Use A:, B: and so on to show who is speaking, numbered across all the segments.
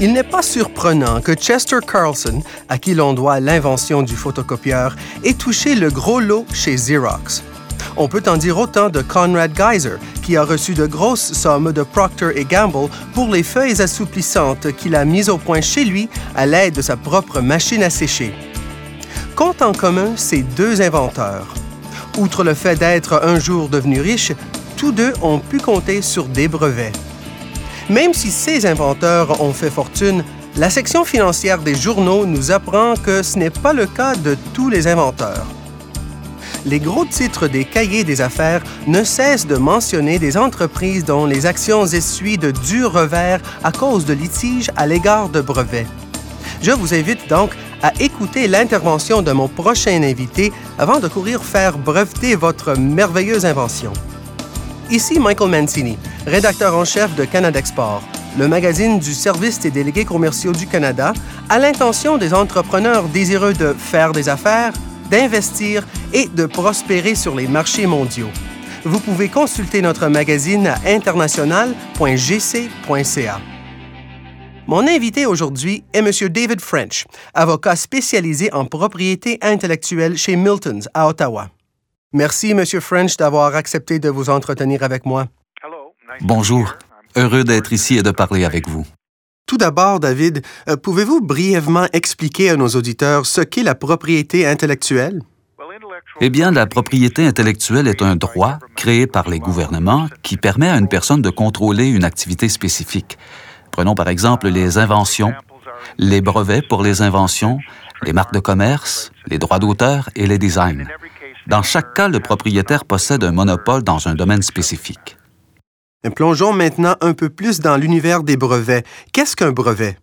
A: Il n'est pas surprenant que Chester Carlson, à qui l'on doit l'invention du photocopieur, ait touché le gros lot chez Xerox. On peut en dire autant de Conrad Geiser, qui a reçu de grosses sommes de Procter Gamble pour les feuilles assouplissantes qu'il a mises au point chez lui à l'aide de sa propre machine à sécher. Compte en commun ces deux inventeurs. Outre le fait d'être un jour devenus riches, tous deux ont pu compter sur des brevets. Même si ces inventeurs ont fait fortune, la section financière des journaux nous apprend que ce n'est pas le cas de tous les inventeurs. Les gros titres des cahiers des affaires ne cessent de mentionner des entreprises dont les actions essuient de durs revers à cause de litiges à l'égard de brevets. Je vous invite donc à écouter l'intervention de mon prochain invité avant de courir faire breveter votre merveilleuse invention. Ici Michael Mancini, rédacteur en chef de Canada Export, le magazine du Service des délégués commerciaux du Canada, à l'intention des entrepreneurs désireux de faire des affaires, d'investir et de prospérer sur les marchés mondiaux. Vous pouvez consulter notre magazine à international.gc.ca. Mon invité aujourd'hui est M. David French, avocat spécialisé en propriété intellectuelle chez Miltons à Ottawa. Merci, Monsieur French, d'avoir accepté de vous entretenir avec moi.
B: Bonjour. Heureux d'être ici et de parler avec vous.
A: Tout d'abord, David, euh, pouvez-vous brièvement expliquer à nos auditeurs ce qu'est la propriété intellectuelle?
B: Eh bien, la propriété intellectuelle est un droit créé par les gouvernements qui permet à une personne de contrôler une activité spécifique. Prenons par exemple les inventions, les brevets pour les inventions, les marques de commerce, les droits d'auteur et les designs. Dans chaque cas, le propriétaire possède un monopole dans un domaine spécifique.
A: Plongeons maintenant un peu plus dans l'univers des brevets. Qu'est-ce qu'un brevet?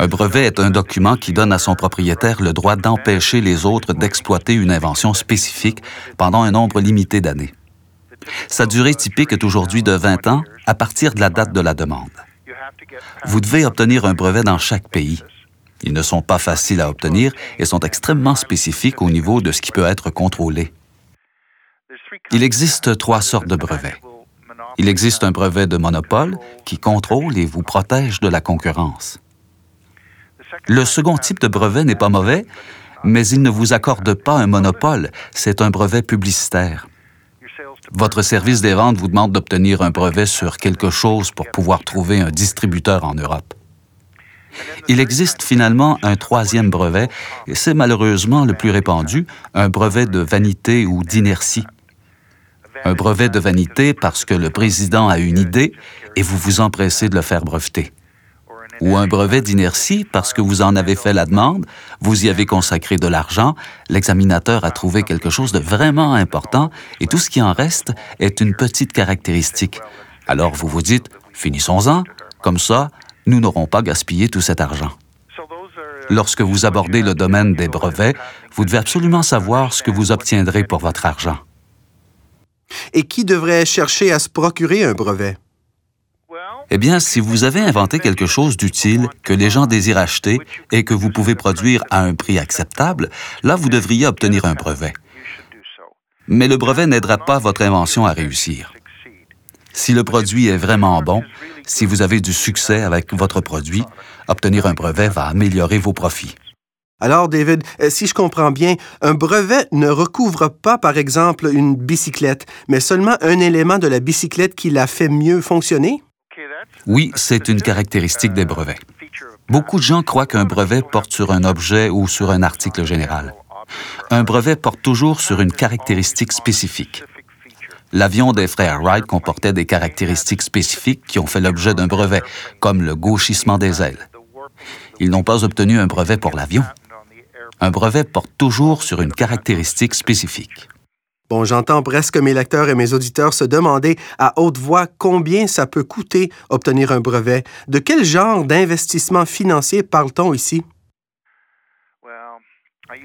B: Un brevet est un document qui donne à son propriétaire le droit d'empêcher les autres d'exploiter une invention spécifique pendant un nombre limité d'années. Sa durée typique est aujourd'hui de 20 ans à partir de la date de la demande. Vous devez obtenir un brevet dans chaque pays. Ils ne sont pas faciles à obtenir et sont extrêmement spécifiques au niveau de ce qui peut être contrôlé. Il existe trois sortes de brevets. Il existe un brevet de monopole qui contrôle et vous protège de la concurrence. Le second type de brevet n'est pas mauvais, mais il ne vous accorde pas un monopole, c'est un brevet publicitaire. Votre service des ventes vous demande d'obtenir un brevet sur quelque chose pour pouvoir trouver un distributeur en Europe. Il existe finalement un troisième brevet, et c'est malheureusement le plus répandu, un brevet de vanité ou d'inertie. Un brevet de vanité parce que le président a une idée et vous vous empressez de le faire breveter. Ou un brevet d'inertie parce que vous en avez fait la demande, vous y avez consacré de l'argent, l'examinateur a trouvé quelque chose de vraiment important et tout ce qui en reste est une petite caractéristique. Alors vous vous dites, finissons-en, comme ça, nous n'aurons pas gaspillé tout cet argent. Lorsque vous abordez le domaine des brevets, vous devez absolument savoir ce que vous obtiendrez pour votre argent.
A: Et qui devrait chercher à se procurer un brevet?
B: Eh bien, si vous avez inventé quelque chose d'utile que les gens désirent acheter et que vous pouvez produire à un prix acceptable, là, vous devriez obtenir un brevet. Mais le brevet n'aidera pas votre invention à réussir. Si le produit est vraiment bon, si vous avez du succès avec votre produit, obtenir un brevet va améliorer vos profits.
A: Alors, David, euh, si je comprends bien, un brevet ne recouvre pas, par exemple, une bicyclette, mais seulement un élément de la bicyclette qui la fait mieux fonctionner?
B: Oui, c'est une caractéristique des brevets. Beaucoup de gens croient qu'un brevet porte sur un objet ou sur un article général. Un brevet porte toujours sur une caractéristique spécifique. L'avion des frères Wright comportait des caractéristiques spécifiques qui ont fait l'objet d'un brevet, comme le gauchissement des ailes. Ils n'ont pas obtenu un brevet pour l'avion. Un brevet porte toujours sur une caractéristique spécifique.
A: Bon, j'entends presque mes lecteurs et mes auditeurs se demander à haute voix combien ça peut coûter obtenir un brevet. De quel genre d'investissement financier parle-t-on ici?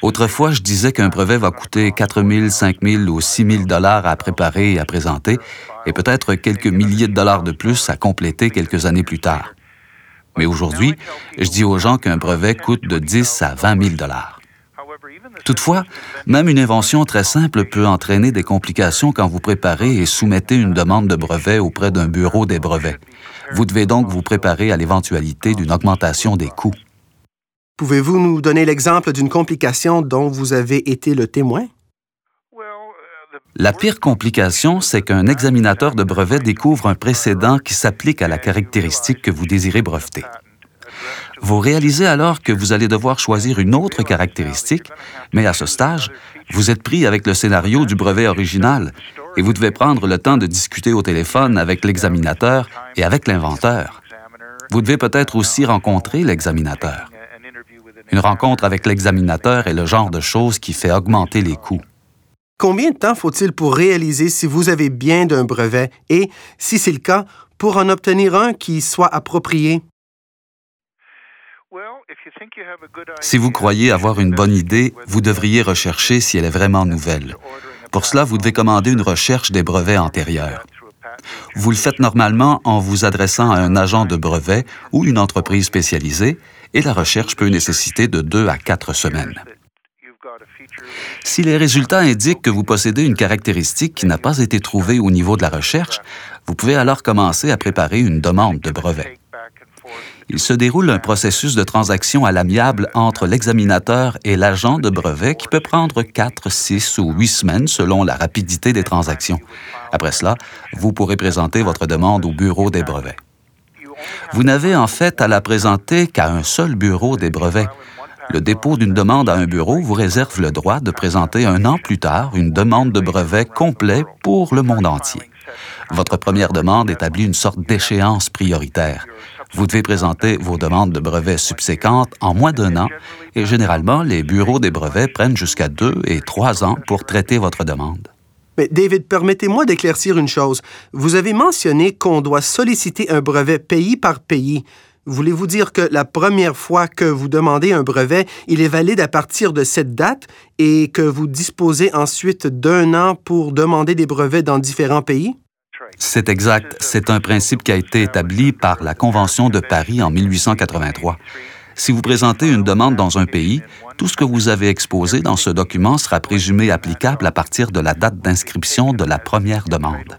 B: Autrefois, je disais qu'un brevet va coûter 4 000, 5 000 ou 6 000 dollars à préparer et à présenter, et peut-être quelques milliers de dollars de plus à compléter quelques années plus tard. Mais aujourd'hui, je dis aux gens qu'un brevet coûte de 10 à 20 000 dollars. Toutefois, même une invention très simple peut entraîner des complications quand vous préparez et soumettez une demande de brevet auprès d'un bureau des brevets. Vous devez donc vous préparer à l'éventualité d'une augmentation des coûts.
A: Pouvez-vous nous donner l'exemple d'une complication dont vous avez été le témoin?
B: La pire complication, c'est qu'un examinateur de brevet découvre un précédent qui s'applique à la caractéristique que vous désirez breveter. Vous réalisez alors que vous allez devoir choisir une autre caractéristique, mais à ce stage, vous êtes pris avec le scénario du brevet original et vous devez prendre le temps de discuter au téléphone avec l'examinateur et avec l'inventeur. Vous devez peut-être aussi rencontrer l'examinateur. Une rencontre avec l'examinateur est le genre de chose qui fait augmenter les coûts.
A: Combien de temps faut-il pour réaliser si vous avez bien d'un brevet et, si c'est le cas, pour en obtenir un qui soit approprié?
B: Si vous croyez avoir une bonne idée, vous devriez rechercher si elle est vraiment nouvelle. Pour cela, vous devez commander une recherche des brevets antérieurs. Vous le faites normalement en vous adressant à un agent de brevet ou une entreprise spécialisée, et la recherche peut nécessiter de deux à quatre semaines. Si les résultats indiquent que vous possédez une caractéristique qui n'a pas été trouvée au niveau de la recherche, vous pouvez alors commencer à préparer une demande de brevet il se déroule un processus de transaction à l'amiable entre l'examinateur et l'agent de brevet qui peut prendre 4, 6 ou 8 semaines selon la rapidité des transactions. Après cela, vous pourrez présenter votre demande au bureau des brevets. Vous n'avez en fait à la présenter qu'à un seul bureau des brevets. Le dépôt d'une demande à un bureau vous réserve le droit de présenter un an plus tard une demande de brevet complet pour le monde entier. Votre première demande établit une sorte d'échéance prioritaire. Vous devez présenter vos demandes de brevets subséquentes en moins d'un an et généralement, les bureaux des brevets prennent jusqu'à deux et trois ans pour traiter votre demande.
A: Mais David, permettez-moi d'éclaircir une chose. Vous avez mentionné qu'on doit solliciter un brevet pays par pays. Voulez-vous dire que la première fois que vous demandez un brevet, il est valide à partir de cette date et que vous disposez ensuite d'un an pour demander des brevets dans différents pays?
B: C'est exact. C'est un principe qui a été établi par la Convention de Paris en 1883. Si vous présentez une demande dans un pays, tout ce que vous avez exposé dans ce document sera présumé applicable à partir de la date d'inscription de la première demande.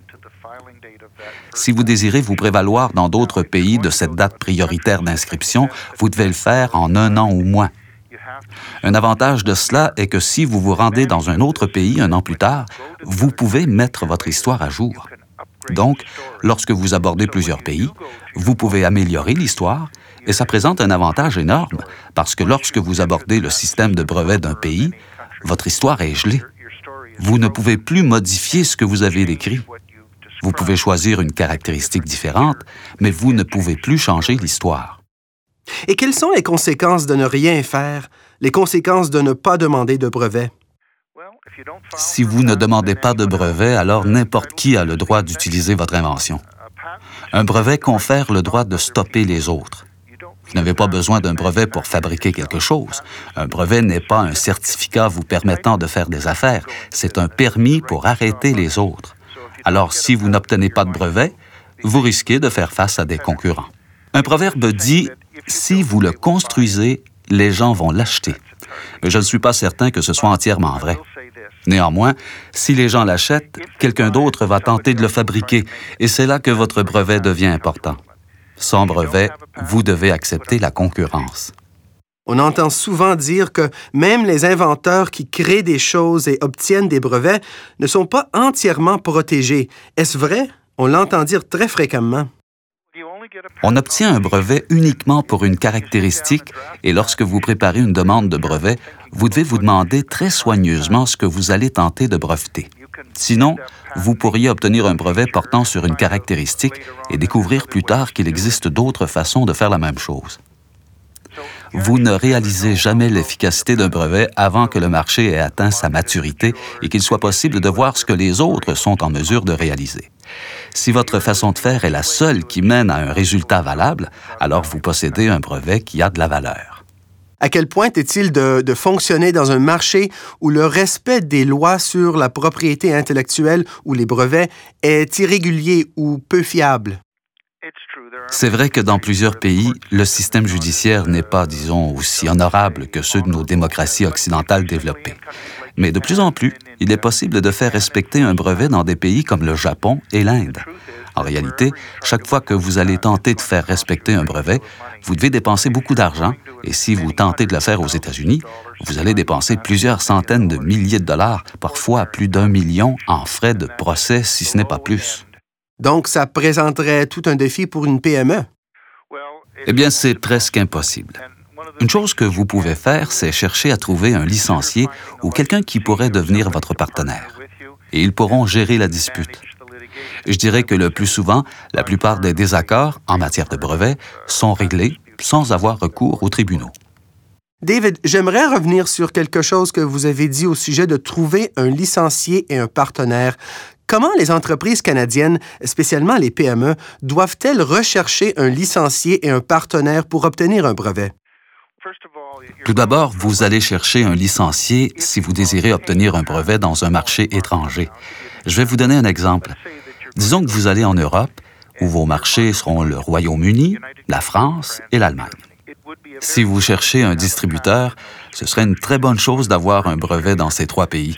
B: Si vous désirez vous prévaloir dans d'autres pays de cette date prioritaire d'inscription, vous devez le faire en un an ou moins. Un avantage de cela est que si vous vous rendez dans un autre pays un an plus tard, vous pouvez mettre votre histoire à jour. Donc, lorsque vous abordez plusieurs pays, vous pouvez améliorer l'histoire et ça présente un avantage énorme parce que lorsque vous abordez le système de brevet d'un pays, votre histoire est gelée. Vous ne pouvez plus modifier ce que vous avez décrit. Vous pouvez choisir une caractéristique différente, mais vous ne pouvez plus changer l'histoire.
A: Et quelles sont les conséquences de ne rien faire, les conséquences de ne pas demander de brevet?
B: Si vous ne demandez pas de brevet, alors n'importe qui a le droit d'utiliser votre invention. Un brevet confère le droit de stopper les autres. Vous n'avez pas besoin d'un brevet pour fabriquer quelque chose. Un brevet n'est pas un certificat vous permettant de faire des affaires, c'est un permis pour arrêter les autres. Alors si vous n'obtenez pas de brevet, vous risquez de faire face à des concurrents. Un proverbe dit, si vous le construisez, les gens vont l'acheter. Mais je ne suis pas certain que ce soit entièrement vrai. Néanmoins, si les gens l'achètent, quelqu'un d'autre va tenter de le fabriquer, et c'est là que votre brevet devient important. Sans brevet, vous devez accepter la concurrence.
A: On entend souvent dire que même les inventeurs qui créent des choses et obtiennent des brevets ne sont pas entièrement protégés. Est-ce vrai? On l'entend dire très fréquemment.
B: On obtient un brevet uniquement pour une caractéristique et lorsque vous préparez une demande de brevet, vous devez vous demander très soigneusement ce que vous allez tenter de breveter. Sinon, vous pourriez obtenir un brevet portant sur une caractéristique et découvrir plus tard qu'il existe d'autres façons de faire la même chose. Vous ne réalisez jamais l'efficacité d'un brevet avant que le marché ait atteint sa maturité et qu'il soit possible de voir ce que les autres sont en mesure de réaliser. Si votre façon de faire est la seule qui mène à un résultat valable, alors vous possédez un brevet qui a de la valeur.
A: À quel point est-il de, fonctionner dans un marché où le respect des lois sur la propriété intellectuelle ou les brevets est irrégulier ou peu fiable?
B: C'est vrai que dans plusieurs pays, le système judiciaire n'est pas, disons, aussi honorable que ceux de nos démocraties occidentales développées. Mais de plus en plus, il est possible de faire respecter un brevet dans des pays comme le Japon et l'Inde. En réalité, chaque fois que vous allez tenter de faire respecter un brevet, vous devez dépenser beaucoup d'argent et si vous tentez de le faire aux États-Unis, vous allez dépenser plusieurs centaines de milliers de dollars, parfois plus d'un million en frais de procès, si ce n'est pas plus.
A: Donc, ça présenterait tout un défi pour une PME.
B: Eh bien, c'est presque impossible. Une chose que vous pouvez faire, c'est chercher à trouver un licencié ou quelqu'un qui pourrait devenir votre partenaire. Et ils pourront gérer la dispute. Je dirais que le plus souvent, la plupart des désaccords en matière de brevets sont réglés sans avoir recours aux tribunaux.
A: David, j'aimerais revenir sur quelque chose que vous avez dit au sujet de trouver un licencié et un partenaire. Comment les entreprises canadiennes, spécialement les PME, doivent-elles rechercher un licencié et un partenaire pour obtenir un brevet?
B: Tout d'abord, vous allez chercher un licencié si vous désirez obtenir un brevet dans un marché étranger. Je vais vous donner un exemple. Disons que vous allez en Europe, où vos marchés seront le Royaume-Uni, la France et l'Allemagne. Si vous cherchez un distributeur, ce serait une très bonne chose d'avoir un brevet dans ces trois pays.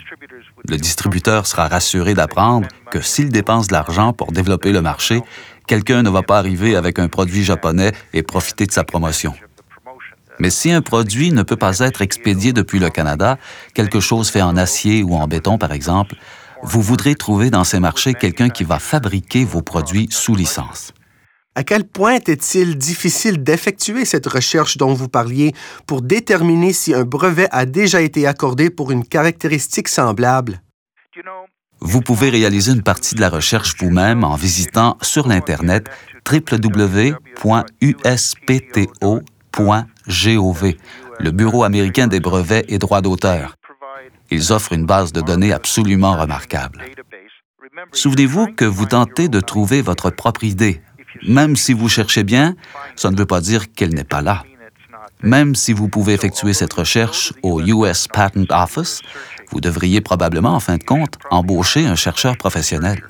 B: Le distributeur sera rassuré d'apprendre que s'il dépense de l'argent pour développer le marché, quelqu'un ne va pas arriver avec un produit japonais et profiter de sa promotion. Mais si un produit ne peut pas être expédié depuis le Canada, quelque chose fait en acier ou en béton par exemple, vous voudrez trouver dans ces marchés quelqu'un qui va fabriquer vos produits sous licence.
A: À quel point est-il difficile d'effectuer cette recherche dont vous parliez pour déterminer si un brevet a déjà été accordé pour une caractéristique semblable?
B: Vous pouvez réaliser une partie de la recherche vous-même en visitant sur l'Internet www.uspto.gov, le Bureau américain des brevets et droits d'auteur. Ils offrent une base de données absolument remarquable. Souvenez-vous que vous tentez de trouver votre propre idée. Même si vous cherchez bien, ça ne veut pas dire qu'elle n'est pas là. Même si vous pouvez effectuer cette recherche au US Patent Office, vous devriez probablement, en fin de compte, embaucher un chercheur professionnel.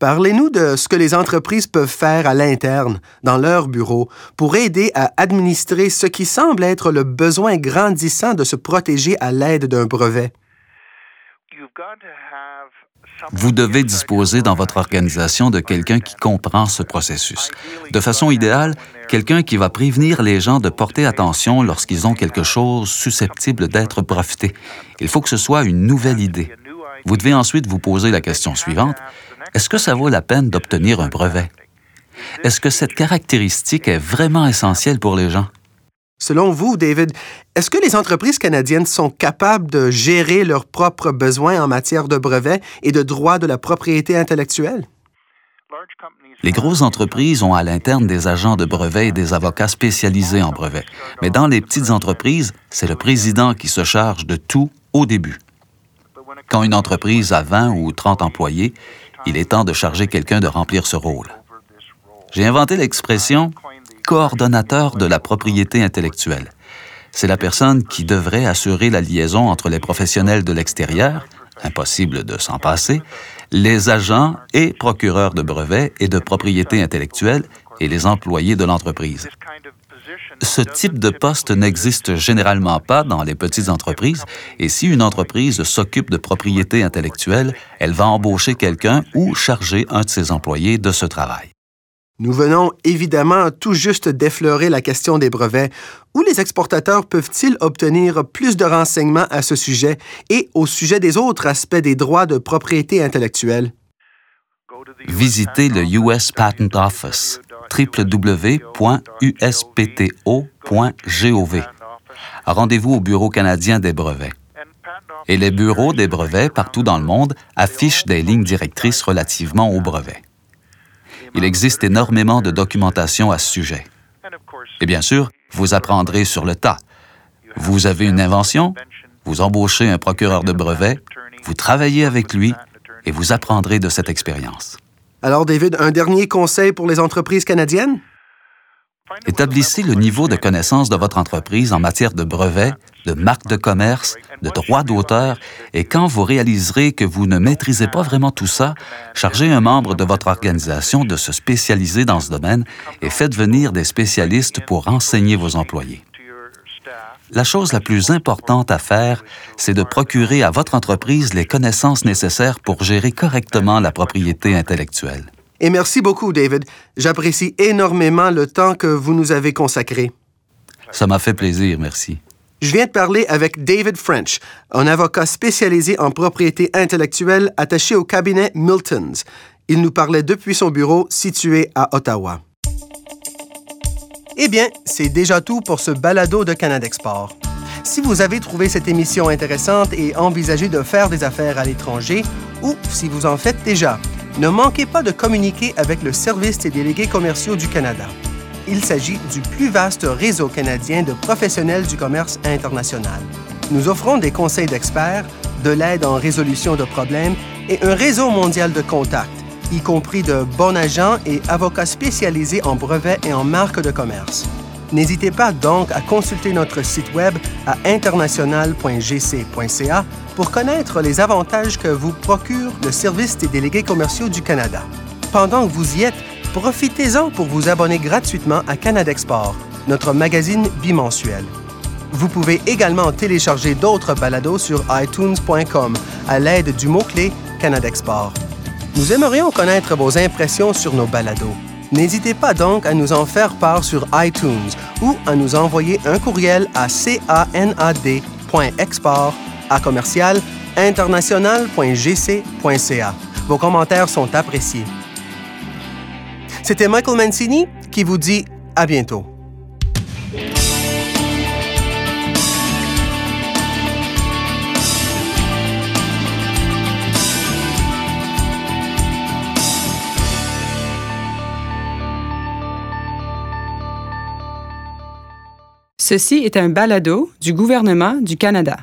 A: Parlez-nous de ce que les entreprises peuvent faire à l'interne, dans leur bureau, pour aider à administrer ce qui semble être le besoin grandissant de se protéger à l'aide d'un brevet.
B: Vous devez disposer dans votre organisation de quelqu'un qui comprend ce processus. De façon idéale, quelqu'un qui va prévenir les gens de porter attention lorsqu'ils ont quelque chose susceptible d'être profité. Il faut que ce soit une nouvelle idée. Vous devez ensuite vous poser la question suivante. Est-ce que ça vaut la peine d'obtenir un brevet? Est-ce que cette caractéristique est vraiment essentielle pour les gens?
A: Selon vous, David, est-ce que les entreprises canadiennes sont capables de gérer leurs propres besoins en matière de brevets et de droits de la propriété intellectuelle?
B: Les grosses entreprises ont à l'interne des agents de brevets et des avocats spécialisés en brevets. Mais dans les petites entreprises, c'est le président qui se charge de tout au début. Quand une entreprise a 20 ou 30 employés, il est temps de charger quelqu'un de remplir ce rôle. J'ai inventé l'expression coordonnateur de la propriété intellectuelle. C'est la personne qui devrait assurer la liaison entre les professionnels de l'extérieur, impossible de s'en passer, les agents et procureurs de brevets et de propriété intellectuelle et les employés de l'entreprise. Ce type de poste n'existe généralement pas dans les petites entreprises et si une entreprise s'occupe de propriété intellectuelle, elle va embaucher quelqu'un ou charger un de ses employés de ce travail.
A: Nous venons évidemment tout juste d'effleurer la question des brevets. Où les exportateurs peuvent-ils obtenir plus de renseignements à ce sujet et au sujet des autres aspects des droits de propriété intellectuelle?
B: Visitez le US Patent Office www.uspto.gov. Rendez-vous au Bureau canadien des brevets. Et les bureaux des brevets partout dans le monde affichent des lignes directrices relativement aux brevets. Il existe énormément de documentation à ce sujet. Et bien sûr, vous apprendrez sur le tas. Vous avez une invention, vous embauchez un procureur de brevet, vous travaillez avec lui et vous apprendrez de cette expérience.
A: Alors, David, un dernier conseil pour les entreprises canadiennes?
B: Établissez le niveau de connaissance de votre entreprise en matière de brevets, de marques de commerce, de droits d'auteur, et quand vous réaliserez que vous ne maîtrisez pas vraiment tout ça, chargez un membre de votre organisation de se spécialiser dans ce domaine et faites venir des spécialistes pour enseigner vos employés. La chose la plus importante à faire, c'est de procurer à votre entreprise les connaissances nécessaires pour gérer correctement la propriété intellectuelle.
A: Et merci beaucoup, David. J'apprécie énormément le temps que vous nous avez consacré.
B: Ça m'a fait plaisir, merci.
A: Je viens de parler avec David French, un avocat spécialisé en propriété intellectuelle attaché au cabinet Miltons. Il nous parlait depuis son bureau situé à Ottawa. Eh bien, c'est déjà tout pour ce balado de Canada Export. Si vous avez trouvé cette émission intéressante et envisagé de faire des affaires à l'étranger, ou si vous en faites déjà, ne manquez pas de communiquer avec le Service des délégués commerciaux du Canada. Il s'agit du plus vaste réseau canadien de professionnels du commerce international. Nous offrons des conseils d'experts, de l'aide en résolution de problèmes et un réseau mondial de contacts y compris de bons agents et avocats spécialisés en brevets et en marques de commerce. N'hésitez pas donc à consulter notre site web à international.gc.ca pour connaître les avantages que vous procure le Service des délégués commerciaux du Canada. Pendant que vous y êtes, profitez-en pour vous abonner gratuitement à Canada Export, notre magazine bimensuel. Vous pouvez également télécharger d'autres balados sur iTunes.com à l'aide du mot-clé Canada Export. Nous aimerions connaître vos impressions sur nos balados. N'hésitez pas donc à nous en faire part sur iTunes ou à nous envoyer un courriel à canad.export à commercial international.gc.ca. Vos commentaires sont appréciés. C'était Michael Mancini qui vous dit à bientôt.
C: Ceci est un balado du gouvernement du Canada.